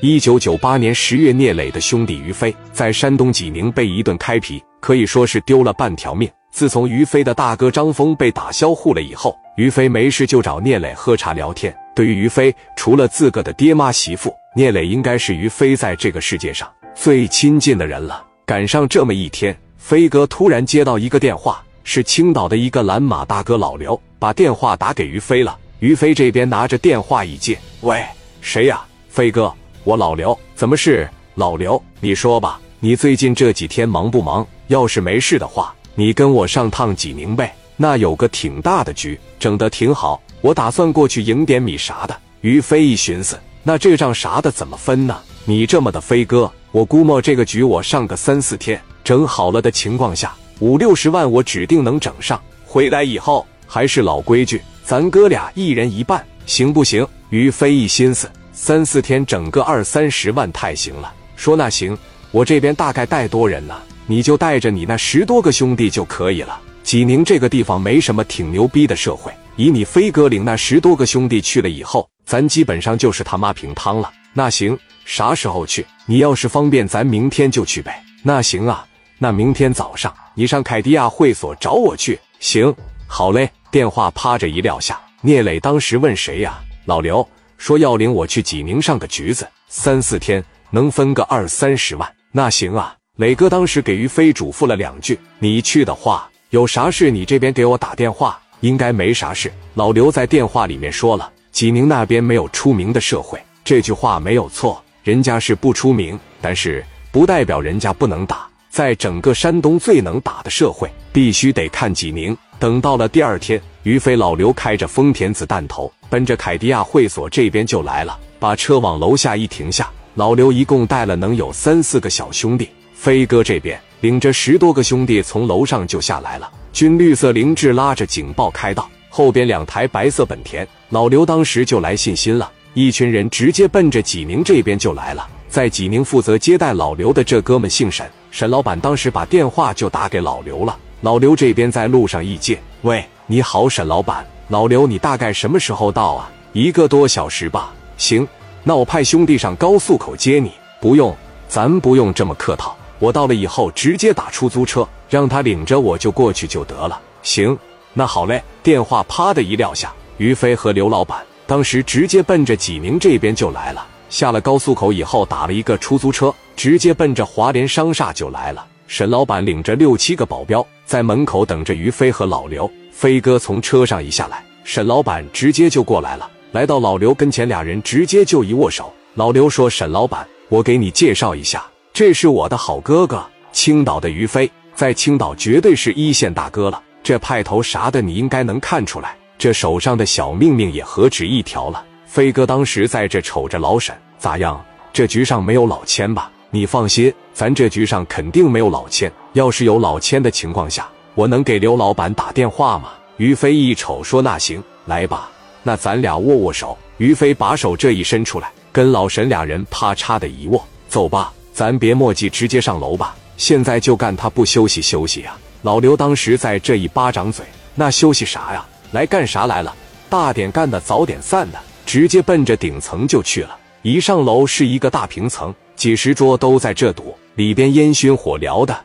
一九九八年十月，聂磊的兄弟于飞在山东济宁被一顿开皮，可以说是丢了半条命。自从于飞的大哥张峰被打销户了以后，于飞没事就找聂磊喝茶聊天。对于于飞，除了自个的爹妈媳妇，聂磊应该是于飞在这个世界上最亲近的人了。赶上这么一天，飞哥突然接到一个电话，是青岛的一个蓝马大哥老刘把电话打给于飞了。于飞这边拿着电话一接，喂，谁呀？飞哥。我老刘，怎么是老刘？你说吧，你最近这几天忙不忙？要是没事的话，你跟我上趟济宁呗。那有个挺大的局，整得挺好，我打算过去赢点米啥的。于飞一寻思，那这账啥的怎么分呢？你这么的飞哥，我估摸这个局我上个三四天整好了的情况下，五六十万我指定能整上。回来以后还是老规矩，咱哥俩一人一半，行不行？于飞一心思。三四天整个二三十万太行了，说那行，我这边大概带多人呢？你就带着你那十多个兄弟就可以了。济宁这个地方没什么挺牛逼的社会，以你飞哥领那十多个兄弟去了以后，咱基本上就是他妈平汤了。那行，啥时候去？你要是方便，咱明天就去呗。那行啊，那明天早上你上凯迪亚会所找我去。行，好嘞。电话啪着一撂下，聂磊当时问谁呀？老刘。说要领我去济宁上个局子，三四天能分个二三十万，那行啊。磊哥当时给于飞嘱咐了两句：“你去的话，有啥事你这边给我打电话，应该没啥事。”老刘在电话里面说了：“济宁那边没有出名的社会。”这句话没有错，人家是不出名，但是不代表人家不能打。在整个山东最能打的社会，必须得看济宁。等到了第二天，于飞老刘开着丰田子弹头，奔着凯迪亚会所这边就来了，把车往楼下一停下。老刘一共带了能有三四个小兄弟，飞哥这边领着十多个兄弟从楼上就下来了。军绿色凌志拉着警报开道，后边两台白色本田。老刘当时就来信心了，一群人直接奔着济宁这边就来了。在济宁负责接待老刘的这哥们姓沈，沈老板当时把电话就打给老刘了。老刘这边在路上一接，喂，你好，沈老板。老刘，你大概什么时候到啊？一个多小时吧。行，那我派兄弟上高速口接你。不用，咱不用这么客套。我到了以后直接打出租车，让他领着我就过去就得了。行，那好嘞。电话啪的一撂下，于飞和刘老板当时直接奔着济宁这边就来了。下了高速口以后，打了一个出租车，直接奔着华联商厦就来了。沈老板领着六七个保镖。在门口等着于飞和老刘，飞哥从车上一下来，沈老板直接就过来了，来到老刘跟前，俩人直接就一握手。老刘说：“沈老板，我给你介绍一下，这是我的好哥哥，青岛的于飞，在青岛绝对是一线大哥了。这派头啥的，你应该能看出来。这手上的小命命也何止一条了。”飞哥当时在这瞅着老沈，咋样？这局上没有老千吧？你放心，咱这局上肯定没有老千。要是有老千的情况下，我能给刘老板打电话吗？于飞一瞅说：“那行，来吧，那咱俩握握手。”于飞把手这一伸出来，跟老沈俩人啪嚓的一握，走吧，咱别墨迹，直接上楼吧。现在就干他不休息休息呀！老刘当时在这一巴掌嘴，那休息啥呀？来干啥来了？大点干的，早点散的，直接奔着顶层就去了。一上楼是一个大平层，几十桌都在这堵，里边烟熏火燎的。